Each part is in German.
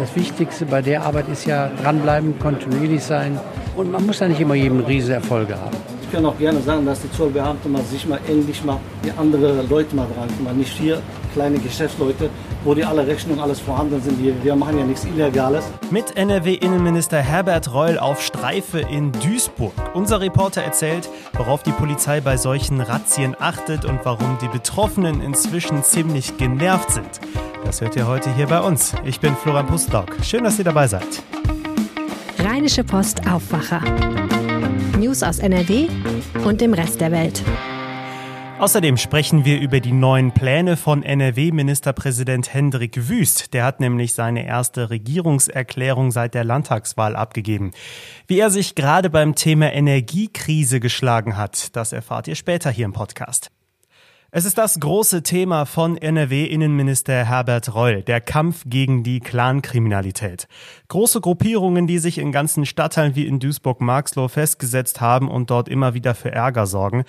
das Wichtigste bei der Arbeit ist ja dranbleiben, kontinuierlich sein und man muss ja nicht immer jedem riese Erfolge haben. Ich kann auch gerne sagen, dass die Zollbeamten sich mal endlich mal die andere Leute mal dran kümmern. Nicht hier kleine Geschäftsleute, wo die alle Rechnungen alles vorhanden sind. Wir, wir machen ja nichts Illegales. Mit NRW-Innenminister Herbert Reul auf Streife in Duisburg. Unser Reporter erzählt, worauf die Polizei bei solchen Razzien achtet und warum die Betroffenen inzwischen ziemlich genervt sind. Das hört ihr heute hier bei uns. Ich bin Florian Pustlauk. Schön, dass ihr dabei seid. Rheinische Post Aufwacher. News aus NRW und dem Rest der Welt. Außerdem sprechen wir über die neuen Pläne von NRW-Ministerpräsident Hendrik Wüst. Der hat nämlich seine erste Regierungserklärung seit der Landtagswahl abgegeben. Wie er sich gerade beim Thema Energiekrise geschlagen hat, das erfahrt ihr später hier im Podcast. Es ist das große Thema von NRW-Innenminister Herbert Reul, der Kampf gegen die Clankriminalität. Große Gruppierungen, die sich in ganzen Stadtteilen wie in Duisburg-Marxloh festgesetzt haben und dort immer wieder für Ärger sorgen.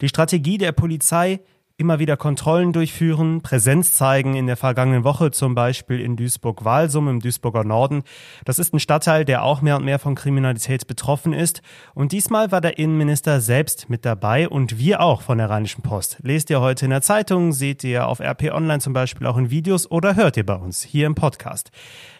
Die Strategie der Polizei, immer wieder Kontrollen durchführen, Präsenz zeigen, in der vergangenen Woche zum Beispiel in Duisburg-Walsum im Duisburger Norden. Das ist ein Stadtteil, der auch mehr und mehr von Kriminalität betroffen ist. Und diesmal war der Innenminister selbst mit dabei und wir auch von der Rheinischen Post. Lest ihr heute in der Zeitung, seht ihr auf RP Online zum Beispiel auch in Videos oder hört ihr bei uns hier im Podcast.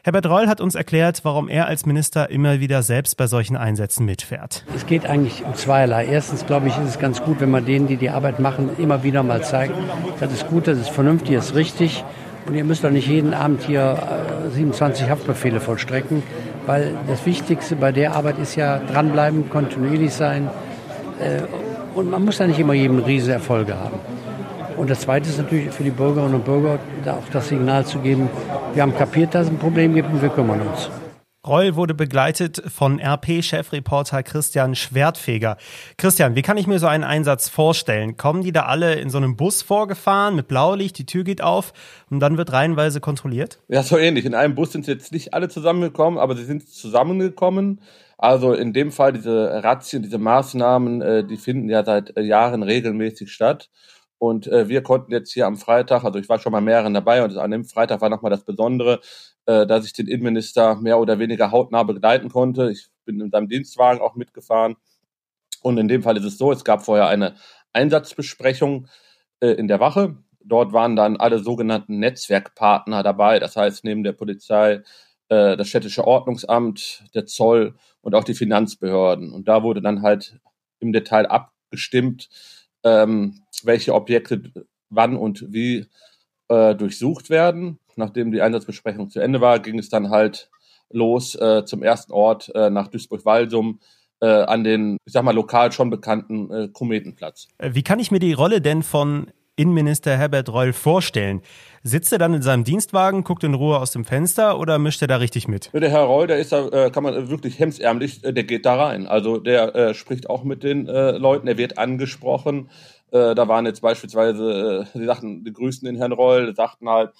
Herbert Reul hat uns erklärt, warum er als Minister immer wieder selbst bei solchen Einsätzen mitfährt. Es geht eigentlich um zweierlei. Erstens, glaube ich, ist es ganz gut, wenn man denen, die die Arbeit machen, immer wieder mal zeigt, das ist gut, das ist vernünftig, das ist richtig. Und ihr müsst doch nicht jeden Abend hier 27 äh, Haftbefehle vollstrecken, weil das Wichtigste bei der Arbeit ist ja dranbleiben, kontinuierlich sein. Äh, und man muss ja nicht immer jedem riese Erfolge haben. Und das Zweite ist natürlich für die Bürgerinnen und Bürger auch das Signal zu geben, wir haben kapiert, dass es ein Problem gibt und wir kümmern uns. Reul wurde begleitet von RP-Chefreporter Christian Schwertfeger. Christian, wie kann ich mir so einen Einsatz vorstellen? Kommen die da alle in so einem Bus vorgefahren mit Blaulicht, die Tür geht auf und dann wird reihenweise kontrolliert? Ja, so ähnlich. In einem Bus sind sie jetzt nicht alle zusammengekommen, aber sie sind zusammengekommen. Also in dem Fall diese Razzien, diese Maßnahmen, äh, die finden ja seit Jahren regelmäßig statt. Und äh, wir konnten jetzt hier am Freitag, also ich war schon mal mehreren dabei und an dem Freitag war nochmal das Besondere, äh, dass ich den Innenminister mehr oder weniger hautnah begleiten konnte. Ich bin in seinem Dienstwagen auch mitgefahren. Und in dem Fall ist es so, es gab vorher eine Einsatzbesprechung äh, in der Wache. Dort waren dann alle sogenannten Netzwerkpartner dabei, das heißt neben der Polizei äh, das städtische Ordnungsamt, der Zoll und auch die Finanzbehörden. Und da wurde dann halt im Detail abgestimmt, ähm, welche Objekte wann und wie äh, durchsucht werden. Nachdem die Einsatzbesprechung zu Ende war, ging es dann halt los äh, zum ersten Ort äh, nach Duisburg-Walsum äh, an den, ich sag mal, lokal schon bekannten äh, Kometenplatz. Äh, wie kann ich mir die Rolle denn von Innenminister Herbert Reul vorstellen? Sitzt er dann in seinem Dienstwagen, guckt in Ruhe aus dem Fenster oder mischt er da richtig mit? Der Herr Reul, der ist da, äh, kann man wirklich hemsärmlich, äh, der geht da rein. Also der äh, spricht auch mit den äh, Leuten, er wird angesprochen. Äh, da waren jetzt beispielsweise, äh, die sagten, die grüßten den Herrn Reul, sagten halt,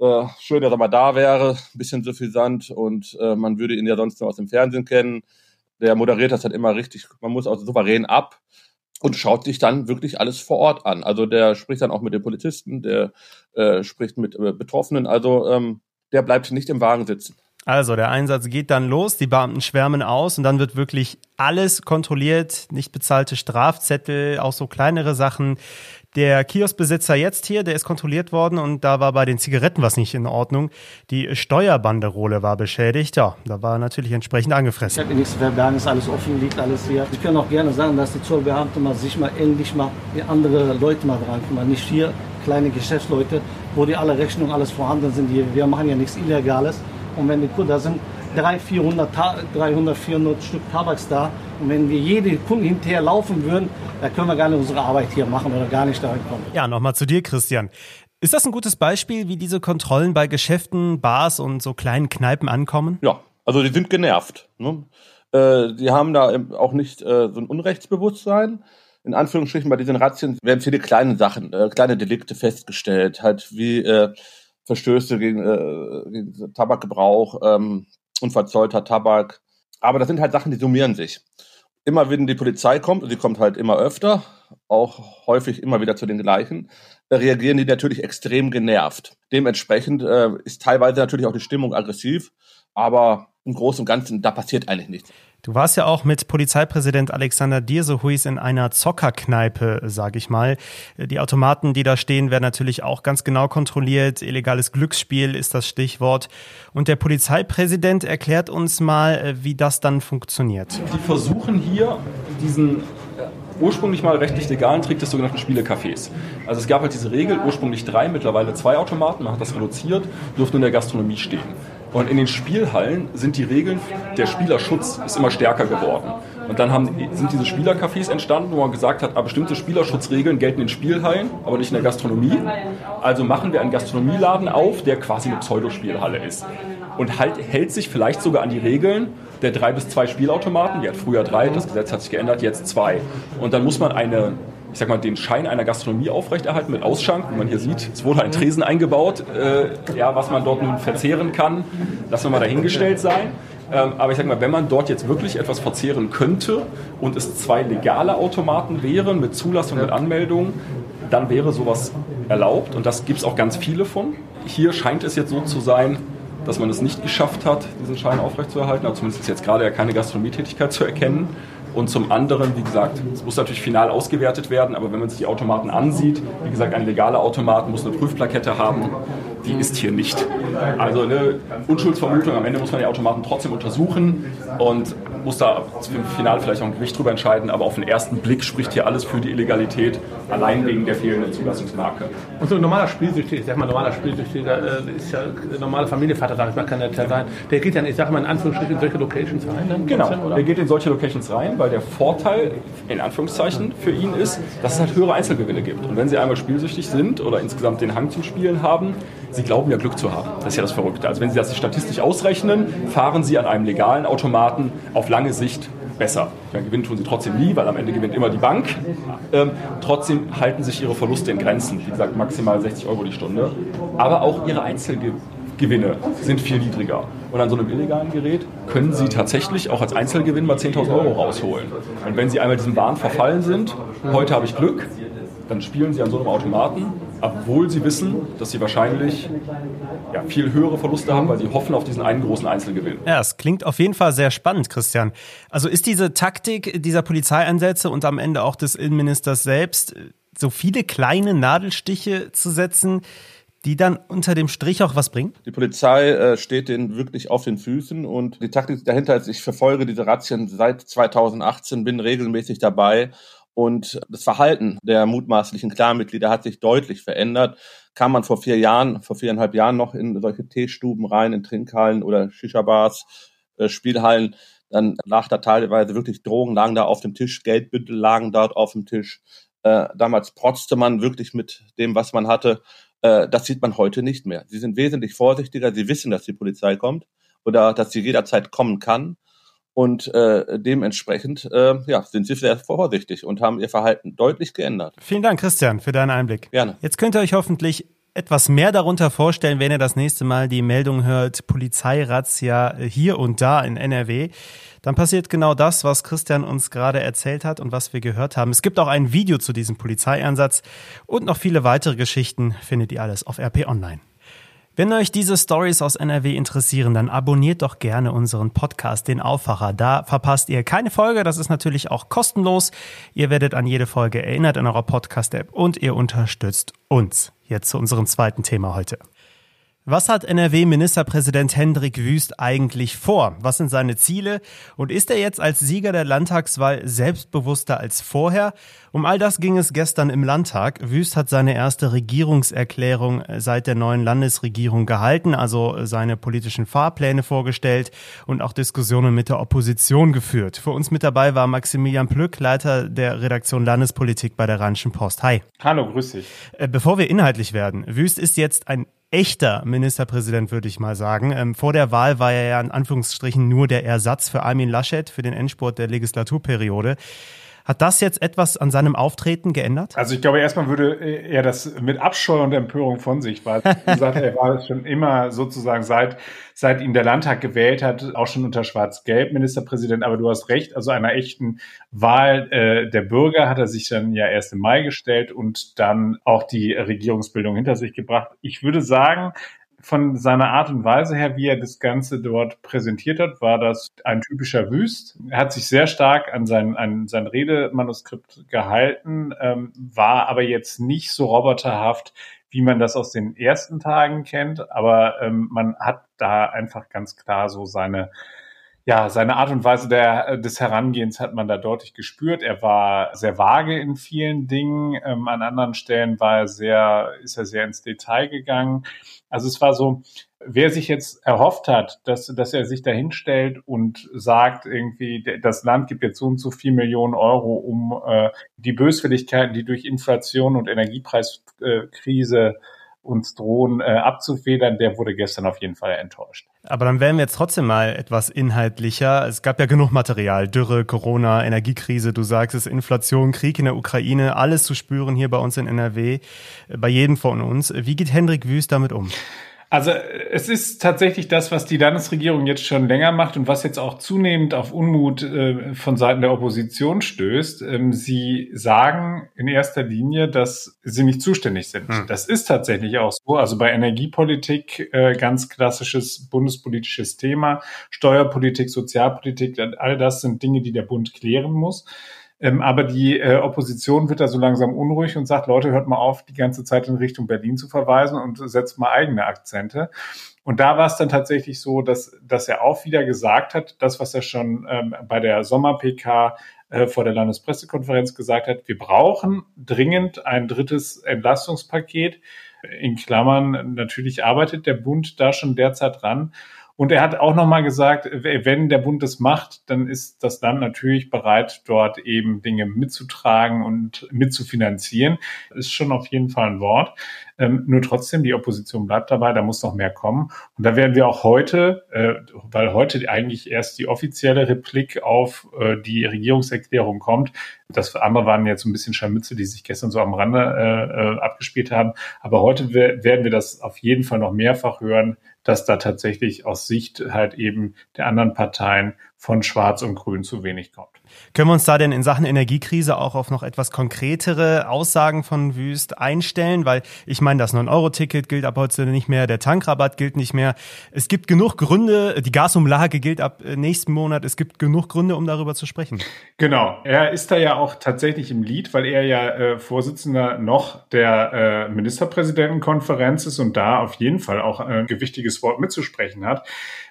äh, schön, dass er mal da wäre, ein bisschen suffisant und äh, man würde ihn ja sonst nur aus dem Fernsehen kennen. Der moderiert das halt immer richtig, man muss auch souverän ab und schaut sich dann wirklich alles vor Ort an. Also der spricht dann auch mit den Polizisten, der äh, spricht mit äh, Betroffenen, also ähm, der bleibt nicht im Wagen sitzen. Also der Einsatz geht dann los, die Beamten schwärmen aus und dann wird wirklich alles kontrolliert, nicht bezahlte Strafzettel, auch so kleinere Sachen. Der Kioskbesitzer jetzt hier, der ist kontrolliert worden und da war bei den Zigaretten was nicht in Ordnung. Die Steuerbanderole war beschädigt. Ja, da war natürlich entsprechend angefressen. Ich habe nichts zu verbergen, ist alles offen, liegt alles hier. Ich kann auch gerne sagen, dass die Zollbeamten mal sich mal endlich mal andere Leute mal dran kümmern. Nicht hier kleine Geschäftsleute, wo die alle Rechnungen alles vorhanden sind. Wir machen ja nichts Illegales. Und wenn die Kunden, da sind 300, 400, 300, 400 Stück Tabaks da. Und wenn wir jede Kunde hinterher laufen würden, dann können wir gar nicht unsere Arbeit hier machen oder gar nicht dahin kommen. Ja, nochmal zu dir, Christian. Ist das ein gutes Beispiel, wie diese Kontrollen bei Geschäften, Bars und so kleinen Kneipen ankommen? Ja, also die sind genervt. Ne? Äh, die haben da auch nicht äh, so ein Unrechtsbewusstsein. In Anführungsstrichen bei diesen Razzien werden viele kleine Sachen, äh, kleine Delikte festgestellt, halt wie äh, Verstöße gegen, äh, gegen Tabakgebrauch, ähm, unverzollter Tabak. Aber das sind halt Sachen, die summieren sich. Immer wenn die Polizei kommt, und sie kommt halt immer öfter, auch häufig immer wieder zu den gleichen, reagieren die natürlich extrem genervt. Dementsprechend äh, ist teilweise natürlich auch die Stimmung aggressiv, aber im Großen und Ganzen, da passiert eigentlich nichts. Du warst ja auch mit Polizeipräsident Alexander Dirsehuis in einer Zockerkneipe, sag ich mal. Die Automaten, die da stehen, werden natürlich auch ganz genau kontrolliert. Illegales Glücksspiel ist das Stichwort. Und der Polizeipräsident erklärt uns mal, wie das dann funktioniert. Die versuchen hier diesen ursprünglich mal rechtlich legalen Trick des sogenannten Spielecafés. Also es gab halt diese Regel, ursprünglich drei, mittlerweile zwei Automaten, man hat das reduziert, durften in der Gastronomie stehen. Und in den Spielhallen sind die Regeln, der Spielerschutz ist immer stärker geworden. Und dann haben, sind diese Spielercafés entstanden, wo man gesagt hat, ah, bestimmte Spielerschutzregeln gelten in Spielhallen, aber nicht in der Gastronomie. Also machen wir einen Gastronomieladen auf, der quasi eine Pseudospielhalle ist. Und halt, hält sich vielleicht sogar an die Regeln der drei bis zwei Spielautomaten. Die hat früher drei, das Gesetz hat sich geändert, jetzt zwei. Und dann muss man eine ich sag mal, den Schein einer Gastronomie aufrechterhalten mit Ausschank. Wie man hier sieht, es wurde ein Tresen eingebaut. Äh, ja, was man dort nun verzehren kann, lassen wir mal dahingestellt sein. Ähm, aber ich sag mal, wenn man dort jetzt wirklich etwas verzehren könnte und es zwei legale Automaten wären mit Zulassung, mit Anmeldung, dann wäre sowas erlaubt und das gibt es auch ganz viele von. Hier scheint es jetzt so zu sein, dass man es nicht geschafft hat, diesen Schein aufrechtzuerhalten, also zumindest ist jetzt gerade ja keine Gastronomietätigkeit zu erkennen. Und zum anderen, wie gesagt, es muss natürlich final ausgewertet werden, aber wenn man sich die Automaten ansieht, wie gesagt, ein legaler Automat muss eine Prüfplakette haben, die ist hier nicht. Also eine Unschuldsvermutung, am Ende muss man die Automaten trotzdem untersuchen und muss da im Finale vielleicht auch ein Gericht drüber entscheiden, aber auf den ersten Blick spricht hier alles für die Illegalität, allein wegen der fehlenden Zulassungsmarke. Und so ein normaler Spielsüchtiger, ich sag mal, normaler Spielsüchtiger äh, ist ja ein normaler Familienvater, sag ich mal, kann der sein. Der geht dann, ich sag mal, in Anführungsstrichen in solche Locations rein. Dann genau, dann, der geht in solche Locations rein, weil der Vorteil, in Anführungszeichen, für ihn ist, dass es halt höhere Einzelgewinne gibt. Und wenn sie einmal spielsüchtig sind oder insgesamt den Hang zum Spielen haben, sie glauben ja Glück zu haben. Das ist ja das Verrückte. Also wenn Sie das statistisch ausrechnen, fahren Sie an einem legalen Automaten auf lange Sicht besser. Ja, gewinnen tun sie trotzdem nie, weil am Ende gewinnt immer die Bank. Ähm, trotzdem halten sich ihre Verluste in Grenzen. Wie gesagt, maximal 60 Euro die Stunde. Aber auch ihre Einzelgewinne sind viel niedriger. Und an so einem illegalen Gerät können Sie tatsächlich auch als Einzelgewinn mal 10.000 Euro rausholen. Und wenn Sie einmal diesem Wahn verfallen sind, heute habe ich Glück, dann spielen Sie an so einem Automaten obwohl sie wissen, dass sie wahrscheinlich ja, viel höhere Verluste haben, weil sie hoffen auf diesen einen großen Einzelgewinn. Ja, es klingt auf jeden Fall sehr spannend, Christian. Also ist diese Taktik dieser Polizeieinsätze und am Ende auch des Innenministers selbst, so viele kleine Nadelstiche zu setzen, die dann unter dem Strich auch was bringen? Die Polizei äh, steht denen wirklich auf den Füßen und die Taktik dahinter ist, ich verfolge diese Razzien seit 2018, bin regelmäßig dabei und das Verhalten der mutmaßlichen Clanmitglieder hat sich deutlich verändert. Kam man vor vier Jahren, vor viereinhalb Jahren noch in solche Teestuben rein, in Trinkhallen oder Shisha-Bars, äh, Spielhallen, dann lag da teilweise wirklich Drogen, lagen da auf dem Tisch, Geldbündel lagen dort auf dem Tisch. Äh, damals protzte man wirklich mit dem, was man hatte. Äh, das sieht man heute nicht mehr. Sie sind wesentlich vorsichtiger, sie wissen, dass die Polizei kommt oder dass sie jederzeit kommen kann. Und äh, dementsprechend äh, ja, sind sie sehr vorsichtig und haben ihr Verhalten deutlich geändert. Vielen Dank, Christian, für deinen Einblick. Gerne. Jetzt könnt ihr euch hoffentlich etwas mehr darunter vorstellen, wenn ihr das nächste Mal die Meldung hört, Polizeirazzia hier und da in NRW. Dann passiert genau das, was Christian uns gerade erzählt hat und was wir gehört haben. Es gibt auch ein Video zu diesem Polizeieinsatz und noch viele weitere Geschichten findet ihr alles auf RP Online. Wenn euch diese Stories aus NRW interessieren, dann abonniert doch gerne unseren Podcast, den Aufwacher. Da verpasst ihr keine Folge. Das ist natürlich auch kostenlos. Ihr werdet an jede Folge erinnert in eurer Podcast-App und ihr unterstützt uns. Jetzt zu unserem zweiten Thema heute. Was hat NRW-Ministerpräsident Hendrik Wüst eigentlich vor? Was sind seine Ziele? Und ist er jetzt als Sieger der Landtagswahl selbstbewusster als vorher? Um all das ging es gestern im Landtag. Wüst hat seine erste Regierungserklärung seit der neuen Landesregierung gehalten, also seine politischen Fahrpläne vorgestellt und auch Diskussionen mit der Opposition geführt. Für uns mit dabei war Maximilian Plück, Leiter der Redaktion Landespolitik bei der Rheinischen Post. Hi. Hallo, grüß dich. Äh, bevor wir inhaltlich werden, Wüst ist jetzt ein echter Ministerpräsident, würde ich mal sagen. Ähm, vor der Wahl war er ja in Anführungsstrichen nur der Ersatz für Armin Laschet für den Endspurt der Legislaturperiode. Hat das jetzt etwas an seinem Auftreten geändert? Also ich glaube, erstmal würde er das mit Abscheu und Empörung von sich, weil er war schon immer sozusagen seit, seit ihn der Landtag gewählt hat, auch schon unter Schwarz-Gelb Ministerpräsident. Aber du hast recht, also einer echten Wahl äh, der Bürger hat er sich dann ja erst im Mai gestellt und dann auch die Regierungsbildung hinter sich gebracht. Ich würde sagen, von seiner Art und Weise her, wie er das Ganze dort präsentiert hat, war das ein typischer Wüst. Er hat sich sehr stark an sein, an sein Redemanuskript gehalten, ähm, war aber jetzt nicht so roboterhaft, wie man das aus den ersten Tagen kennt. Aber ähm, man hat da einfach ganz klar so seine ja, seine Art und Weise der, des Herangehens hat man da deutlich gespürt. Er war sehr vage in vielen Dingen. Ähm, an anderen Stellen war er sehr, ist er sehr ins Detail gegangen. Also es war so, wer sich jetzt erhofft hat, dass, dass er sich dahin stellt und sagt, irgendwie, das Land gibt jetzt so und so viel Millionen Euro, um äh, die Böswilligkeiten, die durch Inflation und Energiepreiskrise uns drohen, äh, abzufedern, der wurde gestern auf jeden Fall enttäuscht. Aber dann werden wir jetzt trotzdem mal etwas inhaltlicher. Es gab ja genug Material. Dürre, Corona, Energiekrise, du sagst es, Inflation, Krieg in der Ukraine, alles zu spüren hier bei uns in NRW, bei jedem von uns. Wie geht Hendrik Wüst damit um? Also es ist tatsächlich das, was die Landesregierung jetzt schon länger macht und was jetzt auch zunehmend auf Unmut äh, von Seiten der Opposition stößt. Ähm, sie sagen in erster Linie, dass sie nicht zuständig sind. Hm. Das ist tatsächlich auch so. Also bei Energiepolitik äh, ganz klassisches bundespolitisches Thema, Steuerpolitik, Sozialpolitik, all das sind Dinge, die der Bund klären muss. Ähm, aber die äh, Opposition wird da so langsam unruhig und sagt, Leute, hört mal auf, die ganze Zeit in Richtung Berlin zu verweisen und setzt mal eigene Akzente. Und da war es dann tatsächlich so, dass, dass er auch wieder gesagt hat, das, was er schon ähm, bei der Sommer-PK äh, vor der Landespressekonferenz gesagt hat, wir brauchen dringend ein drittes Entlastungspaket. In Klammern, natürlich arbeitet der Bund da schon derzeit dran. Und er hat auch nochmal gesagt, wenn der Bund das macht, dann ist das Land natürlich bereit, dort eben Dinge mitzutragen und mitzufinanzieren. Ist schon auf jeden Fall ein Wort. Ähm, nur trotzdem, die Opposition bleibt dabei, da muss noch mehr kommen. Und da werden wir auch heute, äh, weil heute eigentlich erst die offizielle Replik auf äh, die Regierungserklärung kommt. Das andere waren jetzt ein bisschen Scharmütze, die sich gestern so am Rande äh, äh abgespielt haben. Aber heute werden wir das auf jeden Fall noch mehrfach hören, dass da tatsächlich aus Sicht halt eben der anderen Parteien von Schwarz und Grün zu wenig kommt. Können wir uns da denn in Sachen Energiekrise auch auf noch etwas konkretere Aussagen von Wüst einstellen? Weil ich meine, das 9-Euro-Ticket gilt ab heute nicht mehr, der Tankrabatt gilt nicht mehr. Es gibt genug Gründe, die Gasumlage gilt ab äh, nächsten Monat. Es gibt genug Gründe, um darüber zu sprechen. Genau. Er ist da ja auch tatsächlich im Lied, weil er ja äh, Vorsitzender noch der äh, Ministerpräsidentenkonferenz ist und da auf jeden Fall auch ein gewichtiges Wort mitzusprechen hat.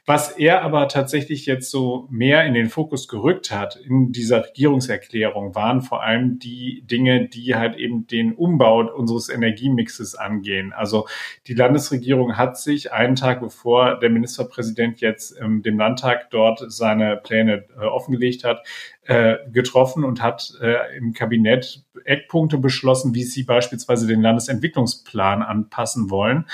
Was er aber tatsächlich jetzt so mehr in den Fokus gerückt hat in dieser Regierungserklärung, waren vor allem die Dinge, die halt eben den Umbau unseres Energiemixes angehen. Also die Landesregierung hat sich einen Tag bevor der Ministerpräsident jetzt ähm, dem Landtag dort seine Pläne äh, offengelegt hat, äh, getroffen und hat äh, im Kabinett Eckpunkte beschlossen, wie sie beispielsweise den Landesentwicklungsplan anpassen wollen.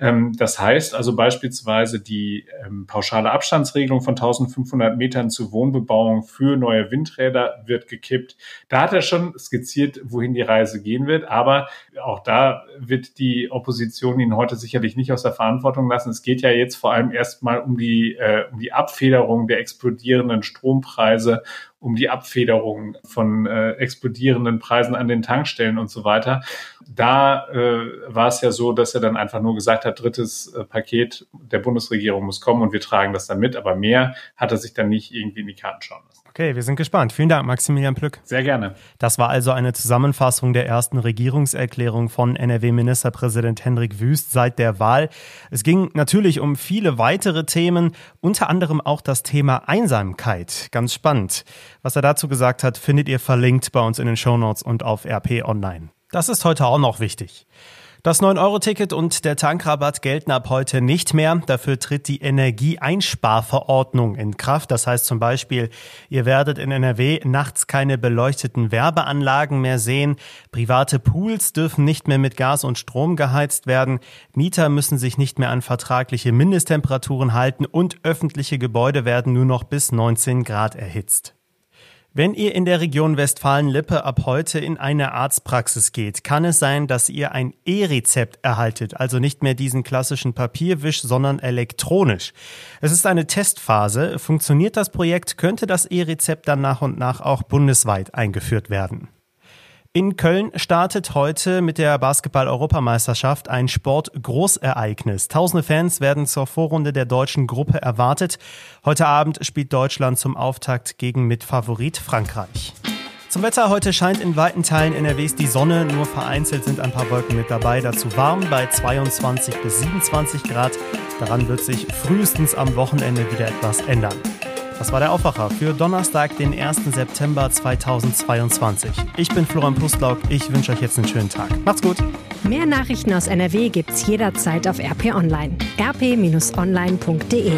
Ähm, das heißt also beispielsweise die ähm, pauschale Abstandsregelung von 1500 Metern zur Wohnbebauung für neue Windräder wird gekippt. Da hat er schon skizziert, wohin die Reise gehen wird, aber auch da wird die Opposition ihn heute sicherlich nicht aus der Verantwortung lassen. Es geht ja jetzt vor allem erstmal um die, äh, um die Abfederung der explodierenden Strompreise um die Abfederung von äh, explodierenden Preisen an den Tankstellen und so weiter. Da äh, war es ja so, dass er dann einfach nur gesagt hat, drittes äh, Paket der Bundesregierung muss kommen und wir tragen das dann mit, aber mehr hat er sich dann nicht irgendwie in die Karten schauen lassen. Okay, wir sind gespannt. Vielen Dank, Maximilian Plück. Sehr gerne. Das war also eine Zusammenfassung der ersten Regierungserklärung von NRW-Ministerpräsident Hendrik Wüst seit der Wahl. Es ging natürlich um viele weitere Themen, unter anderem auch das Thema Einsamkeit. Ganz spannend. Was er dazu gesagt hat, findet ihr verlinkt bei uns in den Shownotes und auf RP Online. Das ist heute auch noch wichtig. Das 9-Euro-Ticket und der Tankrabatt gelten ab heute nicht mehr. Dafür tritt die Energieeinsparverordnung in Kraft. Das heißt zum Beispiel, ihr werdet in NRW nachts keine beleuchteten Werbeanlagen mehr sehen. Private Pools dürfen nicht mehr mit Gas und Strom geheizt werden. Mieter müssen sich nicht mehr an vertragliche Mindesttemperaturen halten und öffentliche Gebäude werden nur noch bis 19 Grad erhitzt. Wenn ihr in der Region Westfalen-Lippe ab heute in eine Arztpraxis geht, kann es sein, dass ihr ein E-Rezept erhaltet, also nicht mehr diesen klassischen Papierwisch, sondern elektronisch. Es ist eine Testphase. Funktioniert das Projekt, könnte das E-Rezept dann nach und nach auch bundesweit eingeführt werden. In Köln startet heute mit der Basketball-Europameisterschaft ein Sport-Großereignis. Tausende Fans werden zur Vorrunde der deutschen Gruppe erwartet. Heute Abend spielt Deutschland zum Auftakt gegen Mitfavorit Frankreich. Zum Wetter heute scheint in weiten Teilen NRWs die Sonne, nur vereinzelt sind ein paar Wolken mit dabei. Dazu warm bei 22 bis 27 Grad. Daran wird sich frühestens am Wochenende wieder etwas ändern. Das war der Aufwacher für Donnerstag, den 1. September 2022. Ich bin Florian Pustlauk. Ich wünsche euch jetzt einen schönen Tag. Macht's gut. Mehr Nachrichten aus NRW gibt's jederzeit auf RP Online. rp-online.de